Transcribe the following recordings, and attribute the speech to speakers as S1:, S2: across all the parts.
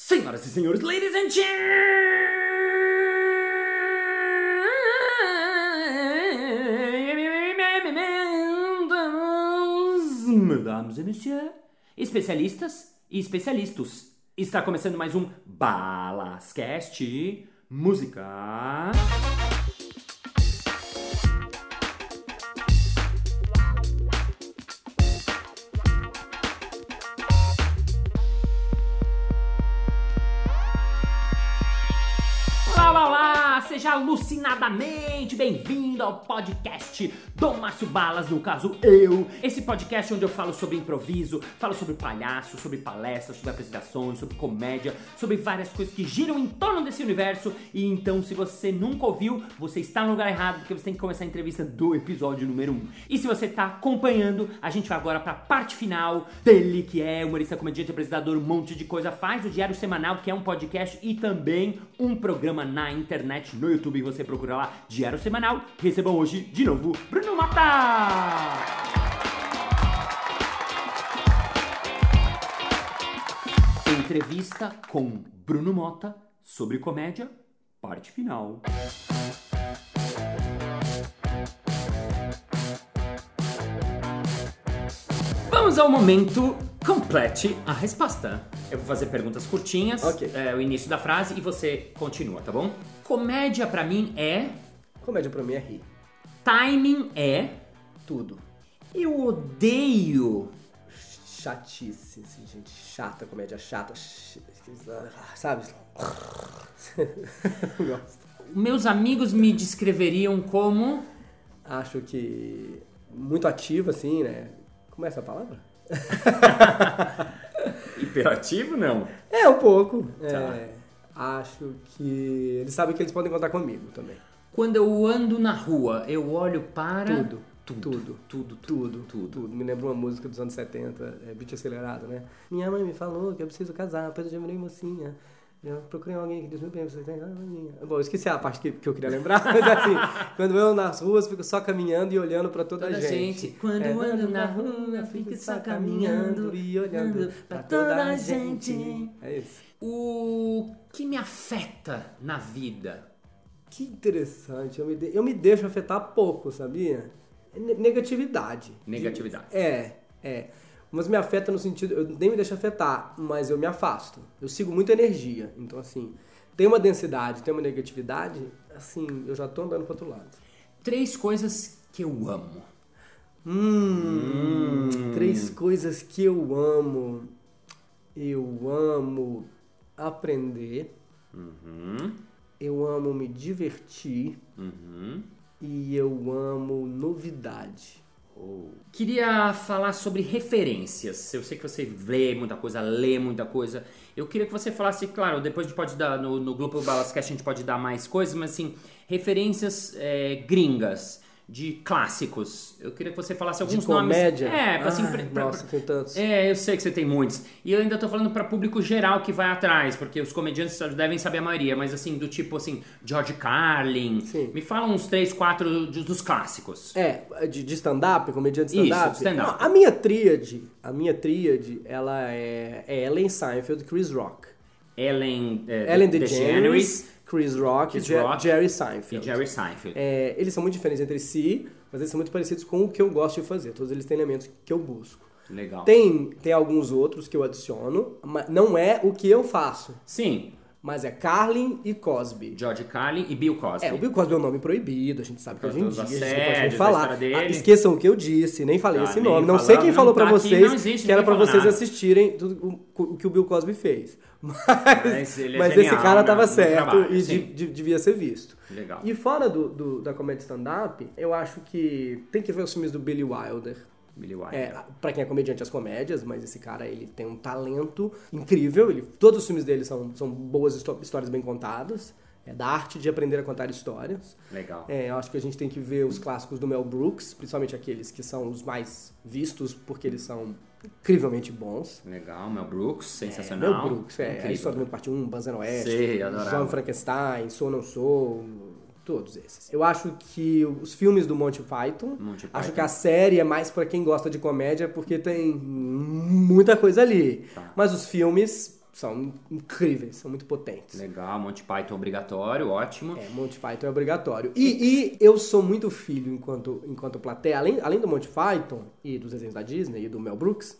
S1: Senhoras e senhores, ladies and gentlemen, mesdames et messieurs, especialistas e especialistas. Está começando mais um Balascast Música. Seja alucinadamente bem-vindo ao podcast do Márcio Balas, no caso eu. Esse podcast onde eu falo sobre improviso, falo sobre palhaço, sobre palestras, sobre apresentações, sobre comédia, sobre várias coisas que giram em torno desse universo. E então, se você nunca ouviu, você está no lugar errado, porque você tem que começar a entrevista do episódio número 1. E se você está acompanhando, a gente vai agora para a parte final dele, que é humorista, comediante, apresentador, um monte de coisa, faz o Diário Semanal, que é um podcast e também um programa na internet, no YouTube, você procura lá Diário Semanal. Recebam hoje, de novo, Bruno Mata! Entrevista com Bruno Mota sobre comédia, parte final. Vamos ao momento complete a resposta. Eu vou fazer perguntas curtinhas,
S2: Ok.
S1: é, o início da frase e você continua, tá bom? Comédia pra mim é,
S2: Comédia pra mim é rir.
S1: timing é,
S2: Tudo.
S1: eu odeio.
S2: Chatice, assim, gente chata, comédia chata. ch- Sabe? Gosto.
S1: Meus amigos me descreveriam como
S2: Acho que muito ativo, assim, né? Como é essa palavra?
S1: hiperativo, não?
S2: É, um pouco.
S1: Tá.
S2: É, acho que eles sabem que eles podem contar comigo também.
S1: Quando eu ando na rua, eu olho para
S2: Tudo.
S1: tudo,
S2: Tudo.
S1: tudo,
S2: Tudo,
S1: tudo.
S2: tudo. Me lembra uma música dos anos 70, é, beat acelerado, né? Minha mãe me falou que eu preciso casar, depois eu já virei mocinha. Eu procurei alguém que diz muito bem, você tem ah, minha. Bom, eu esqueci a parte que, que eu queria lembrar, mas assim, quando eu nas ruas, fico só caminhando e olhando pra toda,
S1: Toda
S2: a
S1: gente.
S2: gente.
S1: Quando
S2: É,
S1: ando na rua, fico só caminhando
S2: e olhando pra toda a gente. É isso.
S1: O que me afeta na vida?
S2: Que interessante, eu me, de- eu me deixo afetar pouco, sabia? Ne- Negatividade.
S1: Negatividade.
S2: É, é. Mas me afeta no sentido, eu nem me deixo afetar, mas eu me afasto. Eu sigo muita energia. Então, assim, tem uma densidade, tem uma negatividade, assim, eu já tô andando pro outro lado.
S1: Três coisas que eu amo.
S2: Hum, três coisas que eu amo. Eu amo aprender,
S1: Uhum,
S2: eu amo me divertir
S1: uhum.
S2: e eu amo novidade.
S1: Queria falar sobre referências. Eu sei que você lê muita coisa, lê muita coisa. Eu queria que você falasse, claro, depois a gente pode dar no, no Grupo Balascast a gente pode dar mais coisas, mas assim, referências é, gringas, de clássicos. Eu queria que você falasse alguns
S2: De comédia?
S1: nomes. É, pra, assim,
S2: Ai,
S1: pra- pra-
S2: nossa, tem tantos.
S1: É, eu sei que você tem muitos. E eu ainda tô falando pra público geral que vai atrás, porque os comediantes devem saber a maioria, mas assim, do tipo assim, George Carlin.
S2: Sim.
S1: Me fala uns três, quatro dos, dos clássicos.
S2: É, de, de stand-up, comediante de
S1: Isso,
S2: stand-up?
S1: stand-up.
S2: Não, a minha tríade, a minha tríade, ela é, é Ellen Seinfeld, Chris Rock.
S1: Ellen, é,
S2: Ellen
S1: DeGeneres
S2: DeGeneres, Chris Rock,
S1: Chris
S2: Je-
S1: Rock
S2: Jerry
S1: e
S2: Seinfeld.
S1: Jerry Seinfeld.
S2: É, eles são muito diferentes entre si, mas eles são muito parecidos com o que eu gosto de fazer. Todos eles têm elementos que eu busco.
S1: Legal.
S2: Tem, tem alguns outros que eu adiciono, mas não é o que eu faço.
S1: Sim,
S2: Mas é Carlin e Cosby.
S1: George Carlin e Bill Cosby.
S2: É, o Bill Cosby é um nome proibibido, a gente sabe que hoje em dia a gente não pode nem falar. Ah, esqueçam o que eu disse, nem falei
S1: Ah,
S2: esse nome. Não sei quem
S1: não
S2: falou pra
S1: tá aqui,
S2: vocês
S1: existe
S2: que era
S1: falou
S2: vocês
S1: nada.
S2: assistirem tudo o, o que o Bill Cosby fez. Mas,
S1: Mas é
S2: mas
S1: genial,
S2: esse cara
S1: né,
S2: tava certo
S1: trabalho,
S2: e de- de- devia ser visto.
S1: Legal.
S2: E fora do, do- da comédia stand-up, eu acho que tem que ver os filmes do Billy Wilder.
S1: Billy Wilder.
S2: É, pra quem é comediante, as comédias, mas esse cara, ele tem um talento incrível. Ele, todos os filmes dele são, são boas histó- histórias bem contadas. É da arte de aprender a contar histórias.
S1: Legal.
S2: É, eu acho que a gente tem que ver os clássicos do Mel Brooks, principalmente aqueles que são os mais vistos, porque eles são incrivelmente bons.
S1: Legal, Mel Brooks,
S2: É,
S1: sensacional.
S2: Mel Brooks, é,
S1: Incrível.
S2: a história do mundo parte 1, Banzé Oeste,
S1: Sei.
S2: João Frankenstein, Sou Não Sou, todos esses. Eu acho que os filmes do Monty Python,
S1: Monty
S2: acho
S1: Python.
S2: que a série é mais pra quem gosta de comédia, porque tem muita coisa ali.
S1: Tá.
S2: Mas os filmes são incríveis, são muito potentes.
S1: Legal, Monty Python obrigatório, ótimo.
S2: É, Monty Python é obrigatório. E, e eu sou muito filho enquanto, enquanto plateia, além, além do Monty Python e dos desenhos da Disney e do Mel Brooks,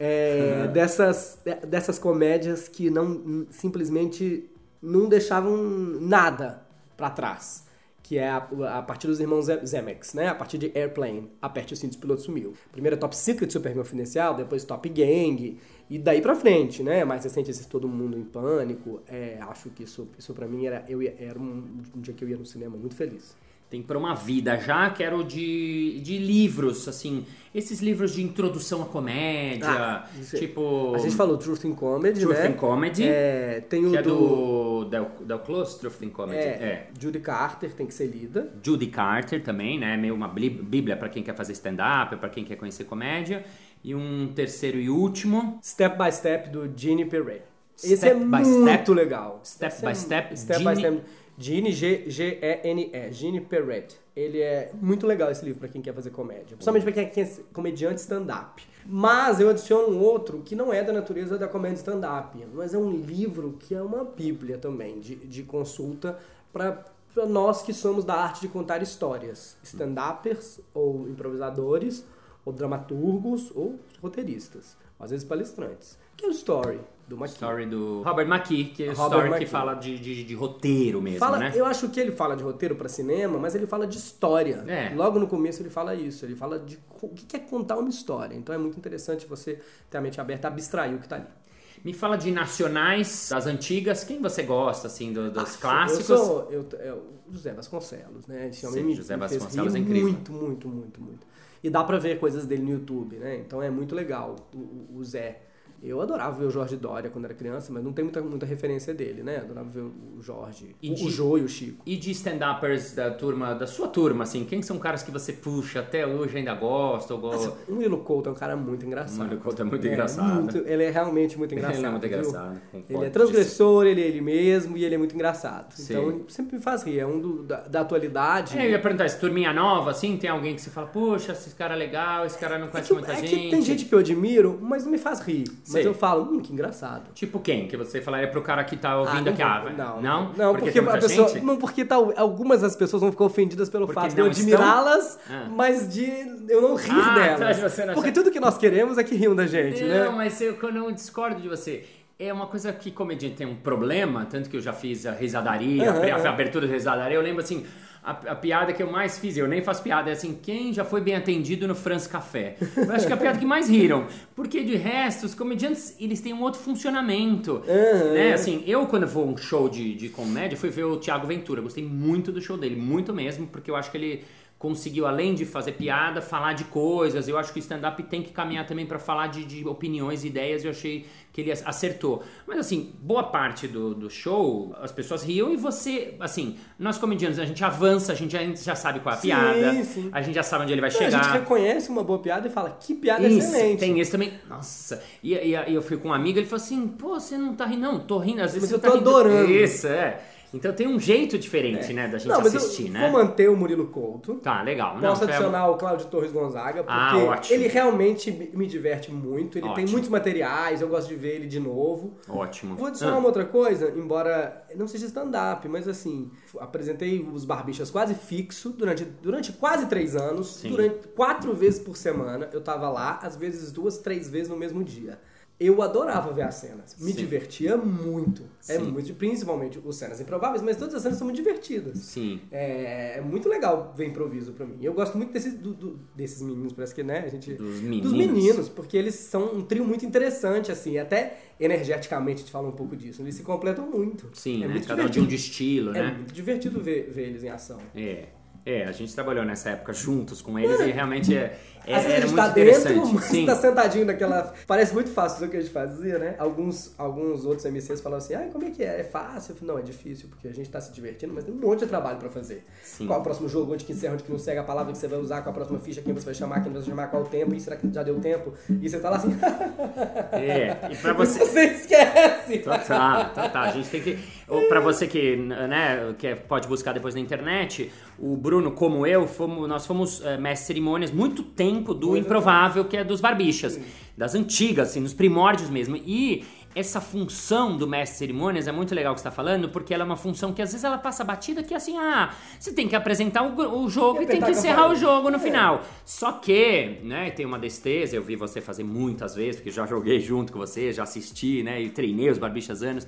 S2: é,
S1: Uhum.
S2: dessas, de- dessas comédias que não simplesmente não deixavam nada pra trás. Que é a, a partir dos irmãos Ze- Zemeckis, né? A partir de Airplane, Aperte o Cinto, o Piloto Sumiu. Primeiro Top Secret, Super Confidencial, depois Top Gang, e daí pra frente, né? Mais recente esses Todo Mundo em Pânico. É, acho que isso, isso pra mim era, eu era um, um dia que eu ia no cinema muito feliz.
S1: Tem para uma vida já, quero de, de livros, assim, esses livros de introdução à comédia,
S2: Ah, é-
S1: tipo...
S2: A gente falou Truth in Comedy,
S1: Truth
S2: né?
S1: in Comedy,
S2: É, tem o
S1: que é
S2: do...
S1: Del, Del Close, Truth in Comedy.
S2: é,
S1: é.
S2: Judy Carter, tem que ser lida.
S1: Judy Carter também, né? Meio uma bíblia para quem quer fazer stand-up, para quem quer conhecer comédia. E um terceiro e último,
S2: Step by Step, do Gene Perret. Esse
S1: Step
S2: é
S1: by
S2: muito
S1: Step.
S2: legal.
S1: Step
S2: Esse
S1: by
S2: é-
S1: Step,
S2: Step
S1: Gene-
S2: by Step. Gene, G-G-E-N-E. Gene Perret. Ele é muito legal esse livro pra quem quer fazer comédia. Principalmente pra quem ser comediante stand-up. Mas eu adiciono um outro que não é da natureza da comédia stand-up. Mas é um livro que é uma bíblia também, de, de consulta pra nós que somos da arte de contar histórias. Stand-uppers ou improvisadores ou dramaturgos ou roteiristas. Às vezes palestrantes. Que é o Story, do McKee.
S1: story do Robert McKee, que é o story que
S2: McKee.
S1: fala de, de, de roteiro mesmo,
S2: Fala,
S1: né?
S2: Eu acho que ele fala de roteiro pra cinema, mas ele fala de história.
S1: É.
S2: Logo no começo ele fala isso. Ele fala de o que é contar uma história. Então é muito interessante você ter a mente aberta abstrair o que tá ali.
S1: Me fala de nacionais, das antigas, quem você gosta, assim, do- dos
S2: Ah,
S1: clássicos?
S2: Eu sou eu, eu, José Vasconcelos, né? Esse homem
S1: Sim,
S2: me,
S1: José
S2: me
S1: Vasconcelos é incrível.
S2: muito, muito, muito, muito. E dá pra ver coisas dele no YouTube, né? Então é muito legal o- o Zé. Eu adorava ver o Jorge Dória quando era criança, mas não tem muita, muita referência dele, né? Adorava ver o Jorge,
S1: E
S2: o,
S1: de-
S2: o Jô e o Chico.
S1: E de stand-uppers da turma, da sua turma, assim, quem são caras que você puxa até hoje ainda gosta? Ou go...
S2: O Murilo Couto é um cara muito engraçado.
S1: O Murilo Couto é muito engraçado.
S2: muito- ele é realmente muito engraçado.
S1: Ele é muito engraçado.
S2: Ele é transgressor, ele é ele mesmo e ele é muito engraçado.
S1: Sim.
S2: Então sempre me faz rir. É um do- da, da atualidade.
S1: É, eu ia perguntar, esse turminha nova, assim, tem alguém que você fala, poxa, esse cara é legal, esse cara não
S2: É
S1: conhece
S2: que,
S1: muita
S2: é
S1: gente.
S2: que tem gente que eu admiro, mas não me faz rir. Mas eu falo, hum, que engraçado.
S1: Tipo quem? Que você falaria pro cara que tá ouvindo
S2: Ah,
S1: aqui?
S2: não,
S1: Ah,
S2: não,
S1: não?
S2: não, porque,
S1: tem
S2: a pessoa,
S1: gente?
S2: não, porque tal, algumas das pessoas vão ficar ofendidas pelo
S1: Porque
S2: fato de eu
S1: não estão?
S2: admirá-las,
S1: Ah.
S2: mas de eu não rir
S1: Ah,
S2: delas.
S1: tá, não
S2: porque
S1: acha-
S2: tudo que nós queremos é que riam da gente,
S1: Não,
S2: né?
S1: mas eu, eu discordo de você. É uma coisa que comediante tem um problema, tanto que eu já fiz a risadaria,
S2: Aham,
S1: a, abertura da risadaria, eu lembro assim, a, a piada que eu mais fiz, eu nem faço piada, é assim, quem já foi bem atendido no France Café? Eu acho que é a piada que mais riram, porque de resto, os comediantes, eles têm um outro funcionamento,
S2: Aham.
S1: né? Assim, eu quando vou a um show de, de comédia, fui ver o Thiago Ventura, gostei muito do show dele, muito mesmo, porque eu acho que ele conseguiu, além de fazer piada, falar de coisas. Eu acho que o stand-up tem que caminhar também para falar de, de opiniões, ideias. Eu achei que ele acertou. Mas assim, boa parte do, do show, as pessoas riam e você, assim, nós comediantes, a gente avança, a gente já, já sabe qual é a
S2: Sim,
S1: piada,
S2: sim.
S1: a gente já sabe onde ele vai
S2: Não, a
S1: chegar.
S2: gente reconhece uma boa piada e fala, que piada
S1: Isso,
S2: excelente.
S1: tem esse também. Nossa. E, e, e eu fui com um amigo, ele falou assim: pô, você não tá rindo, não, tô rindo. Às vezes
S2: Mas eu
S1: tá
S2: tô
S1: rindo.
S2: adorando.
S1: Isso, é. Então tem um jeito diferente, né, da gente
S2: Não,
S1: assistir, né?
S2: vou manter o Murilo Couto.
S1: Tá, legal. Não,
S2: Posso
S1: foi-
S2: adicionar o Cláudio Torres Gonzaga, porque
S1: Ah,
S2: ele realmente me diverte muito. Ele tem
S1: Ótimo.
S2: muitos materiais, eu gosto de ver ele de novo.
S1: Ótimo.
S2: Vou adicionar
S1: Ah,
S2: uma outra coisa, embora não seja stand-up, mas assim, apresentei os Barbichas quase fixo durante, durante quase três anos,
S1: Sim.
S2: durante quatro vezes por semana. Eu tava lá, às vezes duas, três vezes no mesmo dia. Eu adorava ver as cenas, me
S1: Sim.
S2: divertia muito. É
S1: Sim.
S2: muito, principalmente os cenas improváveis, mas todas as cenas são muito divertidas.
S1: Sim.
S2: É, é muito legal ver improviso pra mim. Eu gosto muito desses, do- do- desses meninos, parece que, né? A gente,
S1: Dos meninos.
S2: Dos meninos, porque eles são um trio muito interessante, assim, até energeticamente a gente fala um pouco disso. Eles se completam muito.
S1: Sim,
S2: é
S1: né?
S2: muito
S1: Cada um de um
S2: divertido.
S1: estilo,
S2: É
S1: né?
S2: muito divertido ver, ver eles em ação.
S1: É. É, a gente trabalhou nessa época juntos com eles e realmente é, é-
S2: Às vezes a
S1: era
S2: gente
S1: muito
S2: tá dentro, mas
S1: Sim.
S2: tá sentadinho naquela. Parece muito fácil o que a gente fazia, né? Alguns, alguns outros MCs falavam assim: ah, como é que é? É fácil? Falei, não, é difícil, porque a gente tá se divertindo, mas tem um monte de trabalho pra fazer.
S1: Sim.
S2: Qual é o próximo jogo, onde que encerra, onde que não segue a palavra que você vai usar, qual a próxima ficha, quem você vai chamar, quem você vai chamar, qual o tempo, e será que já deu tempo? E você tá lá assim.
S1: É, e pra
S2: você...
S1: você.
S2: você esquece!
S1: Total, total. A gente tem que. Ou pra você que, né, que pode buscar depois na internet, o Bruno, como eu, fomos, nós fomos é, mestre de cerimônias muito tempo do
S2: Muito
S1: improvável, que é dos barbichas. Das antigas, assim, nos primórdios mesmo. E essa função do mestre de cerimônias é muito legal que você está falando, porque ela é uma função que às vezes ela passa batida que assim, ah, você tem que apresentar o, o jogo e,
S2: E
S1: tem que encerrar o jogo no
S2: É.
S1: final. Só que, né, tem uma destreza, eu vi você fazer muitas vezes, porque já joguei junto com você, já assisti, né, e treinei os barbichas anos,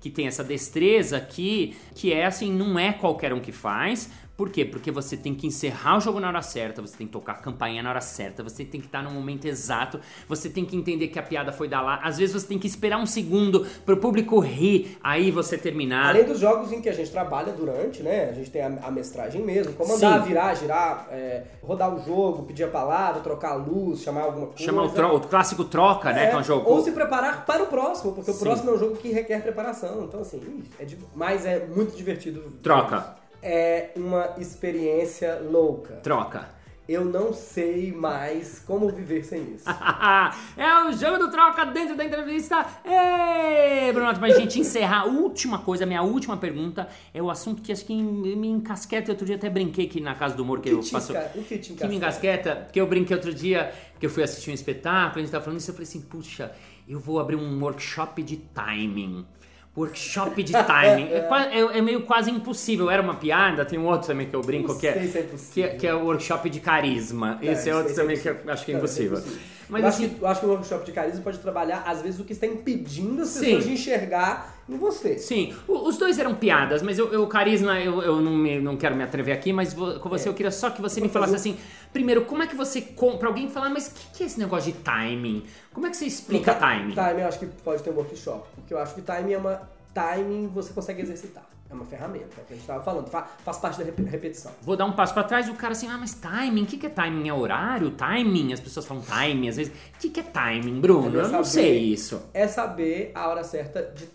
S1: que tem essa destreza que, que é assim, não é qualquer um que faz. Por quê? Porque você tem que encerrar o jogo na hora certa, você tem que tocar a campainha na hora certa, você tem que estar no momento exato, você tem que entender que a piada foi da lá. Às vezes você tem que esperar um segundo pro público rir, aí você terminar.
S2: Além dos jogos em que a gente trabalha durante, né? A gente tem a, a mestragem mesmo, comandar,
S1: Sim.
S2: virar, girar, é, rodar o jogo, pedir a palavra, trocar a luz, chamar alguma coisa.
S1: Chama o, o clássico troca, né?
S2: É,
S1: Que é um jogo.
S2: Ou se preparar para o próximo, porque
S1: Sim.
S2: o próximo é um jogo que requer preparação. Então, assim, é de- mas é muito divertido.
S1: Troca.
S2: É uma experiência louca.
S1: Troca.
S2: Eu não sei mais como viver sem isso.
S1: é o jogo do troca dentro da entrevista. Ei, Bruno, pra gente encerrar, a última coisa, minha última pergunta é o assunto que acho que me encasqueta. Outro dia até brinquei aqui na casa do humor que,
S2: O
S1: eu
S2: que te
S1: faço.
S2: o que te
S1: que me
S2: encasqueta?
S1: encasqueta, porque eu brinquei outro dia, que eu fui assistir um espetáculo, a gente tava falando isso, eu falei assim, puxa, eu vou abrir um workshop de timing. Workshop de timing. é, é- é meio quase impossível. Era uma piada, tem um outro também que eu brinco que é,
S2: é
S1: que, é, que é o workshop de carisma.
S2: Não,
S1: Esse é outro também
S2: é
S1: que eu acho que é
S2: é
S1: impossível. Mas
S2: eu, acho
S1: assim,
S2: que, eu acho que o workshop de carisma pode trabalhar, às vezes, o que está impedindo as
S1: Sim.
S2: pessoas de enxergar em você.
S1: Sim, o- os dois eram piadas, mas eu, eu carisma, eu, eu não, me- não quero me atrever aqui, mas vo- com você
S2: É.
S1: eu queria só que você
S2: Vou
S1: me falasse assim, primeiro, como é que você compra alguém falar, mas o que, que é esse negócio de timing? Como é que você explica timing?
S2: Timing eu acho que pode ter um workshop. Porque eu acho que timing é uma. Timing você consegue exercitar. É uma ferramenta, é o que a gente estava falando. Fa- faz parte da rep- repetição.
S1: Vou dar um passo pra trás e o cara assim, ah, mas timing, o que, que é timing? É horário? Timing? As pessoas falam timing, às vezes. O que, que é timing, Bruno?
S2: É
S1: Eu não sei isso.
S2: É saber a hora certa de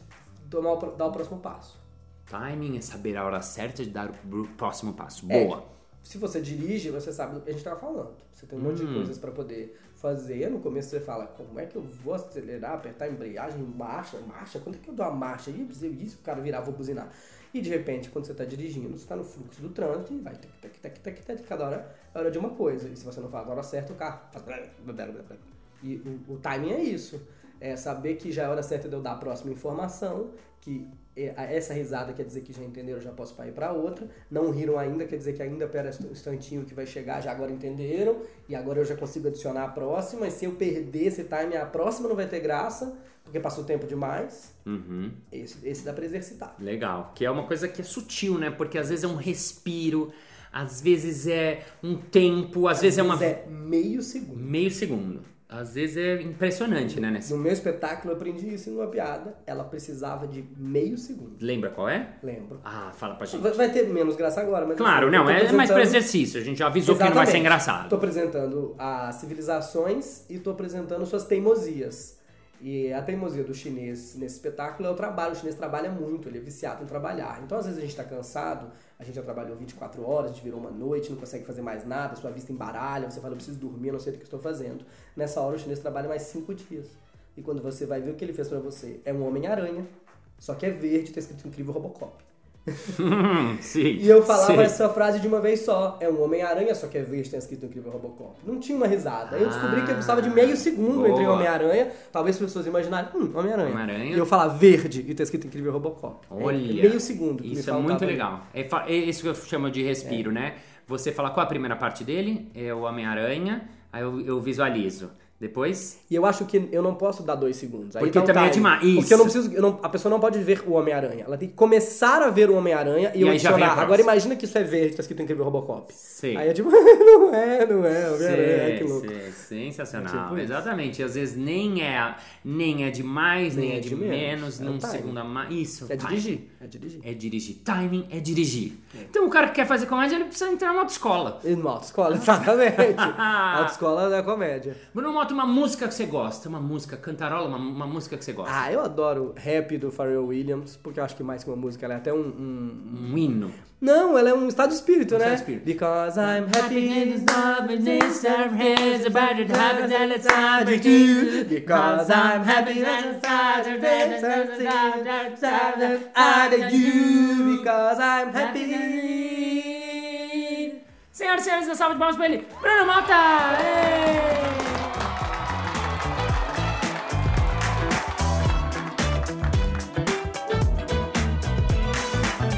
S2: tomar o, dar o próximo passo.
S1: Timing é saber a hora certa de dar o próximo passo.
S2: É.
S1: Boa.
S2: Se você dirige, você sabe do que a gente estava falando. Você tem um monte
S1: Hum.
S2: de coisas para poder fazer. No começo você fala, como é que eu vou acelerar, apertar a embreagem, marcha, marcha? Quando é que eu dou a marcha? E isso, o cara virar, vou buzinar. E de repente, quando você está dirigindo, você está no fluxo do trânsito e vai tec, tec, tec, tec, tec, cada hora é hora de uma coisa. E se você não faz na hora certa, o carro faz... E o, o timing é isso. É saber que já é hora certa de eu dar a próxima informação, que a- essa risada quer dizer que já entenderam, já posso ir para outra. Não riram ainda, quer dizer que ainda pera um instantinho que vai chegar, já agora entenderam, e agora eu já consigo adicionar a próxima. E se eu perder esse time, a próxima não vai ter graça, porque passou tempo demais.
S1: Uhum.
S2: Esse, esse dá pra exercitar.
S1: Legal. Que é uma coisa que é sutil, né? Porque às vezes é um respiro, às vezes é um tempo, às, vezes é uma.
S2: é meio segundo.
S1: Meio segundo. Às vezes é impressionante, né? Nesse...
S2: No meu espetáculo eu aprendi isso numa piada. Ela precisava de meio segundo.
S1: Lembra qual é?
S2: Lembro.
S1: Ah, fala pra gente.
S2: Vai ter menos graça agora, mas.
S1: Claro,
S2: assim,
S1: não,
S2: tô
S1: é mais pra exercício. A gente já avisou que não vai ser
S2: Exatamente.
S1: engraçado.
S2: Estou apresentando as civilizações e estou apresentando suas teimosias. E a teimosia do chinês nesse espetáculo é o trabalho. O chinês trabalha muito, ele é viciado em trabalhar. Então, às vezes, a gente está cansado, a gente já trabalhou 24 horas, a gente virou uma noite, não consegue fazer mais nada, sua vista embaralha, você fala, eu preciso dormir, eu não sei do que estou fazendo. Nessa hora, o chinês trabalha mais 5 dias. E quando você vai ver o que ele fez para você, é um Homem-Aranha, só que é verde, tá escrito incrível Robocop.
S1: Sim.
S2: E eu falava
S1: sim.
S2: essa frase de uma vez só. É um Homem-Aranha, só que é verde, tem escrito incrível Robocop. Não tinha uma risada. Aí eu descobri que eu precisava de meio segundo
S1: boa.
S2: entre Homem-Aranha. Talvez as pessoas imaginarem, hum, Homem-Aranha.
S1: Homem-Aranha.
S2: E eu falar verde e tá escrito incrível Robocop. É
S1: Olha.
S2: meio segundo.
S1: Isso é muito legal. É, é isso que eu chamo de respiro, né? Você fala qual a primeira parte dele, é o Homem-Aranha, aí eu, eu visualizo. Depois,
S2: E eu acho que eu não posso dar dois segundos. Aí
S1: Porque
S2: tá o
S1: também é
S2: timing.
S1: demais.
S2: Porque
S1: Isso.
S2: eu não preciso. eu não- a pessoa não pode ver o Homem-Aranha. Ela tem que começar a ver o Homem-Aranha e,
S1: E
S2: eu adicionar. Agora imagina que isso é verde, tá escrito incrível Robocop.
S1: sei.
S2: Aí é tipo, não é, não é, Homem-Aranha, que louco.
S1: sei, sensacional.
S2: É tipo.
S1: Exatamente. Às vezes nem é, nem é de mais, nem,
S2: Nem
S1: é de menos,
S2: É o
S1: num
S2: timing.
S1: segundo a mais. Isso.
S2: É dirigir. É dirigir.
S1: É dirigir. Timing é dirigir. Então o cara que quer fazer comédia, ele precisa entrar numa autoescola.
S2: Numa autoescola, exatamente. autoescola da comédia.
S1: Bruno Mota, uma música que você gosta, uma música, cantarola, uma, uma música que você gosta.
S2: Ah, eu adoro rap do Pharrell Williams, porque eu acho que mais que uma música, ela é até um... um-
S1: Um hino.
S2: Não, ela é um estado de espírito,
S1: Um
S2: né?
S1: estado de espírito.
S2: Because I'm happy in Because I'm happy and you Because I'm happy
S1: Senhoras e senhores, uma salva de palmas pra ele. Bruno Mota! Ê!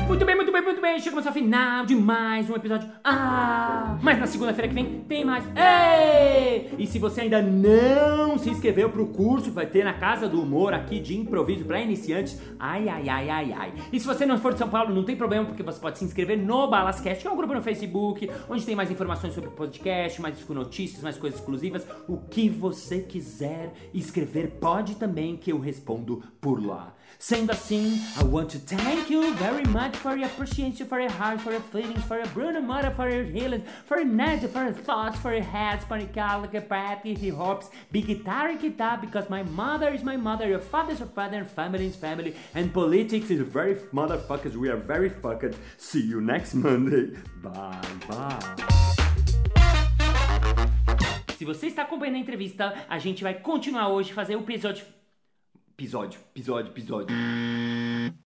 S1: Muito bem, muito bem, muito bem. Chegamos ao final de mais um episódio. Ah! Mas na segunda-feira que vem tem mais. Ei! E se você ainda não se inscreveu pro curso que vai ter na Casa do Humor aqui de improviso para iniciantes, ai, ai, ai, ai, ai. E se você não for de São Paulo, não tem problema, porque você pode se inscrever no Balascast, que é um grupo no Facebook, onde tem mais informações sobre o podcast, mais notícias, mais coisas exclusivas. O que você quiser escrever, pode também, que eu respondo por lá. Sendo assim, I want to thank you very much for your appreciation, for your heart, for your feelings, for your Bruno Mother, for your healing, for your energy, for your thoughts, for your heads, for your calica, party, he hopes, big guitar, guitar, because my mother is my mother, your father is your father, and family is family, and politics is very motherfuckers, we are very fucked. See you next Monday. Bye, bye. Se você está acompanhando a entrevista, a gente vai continuar hoje fazer o episódio episódio, episódio, episódio.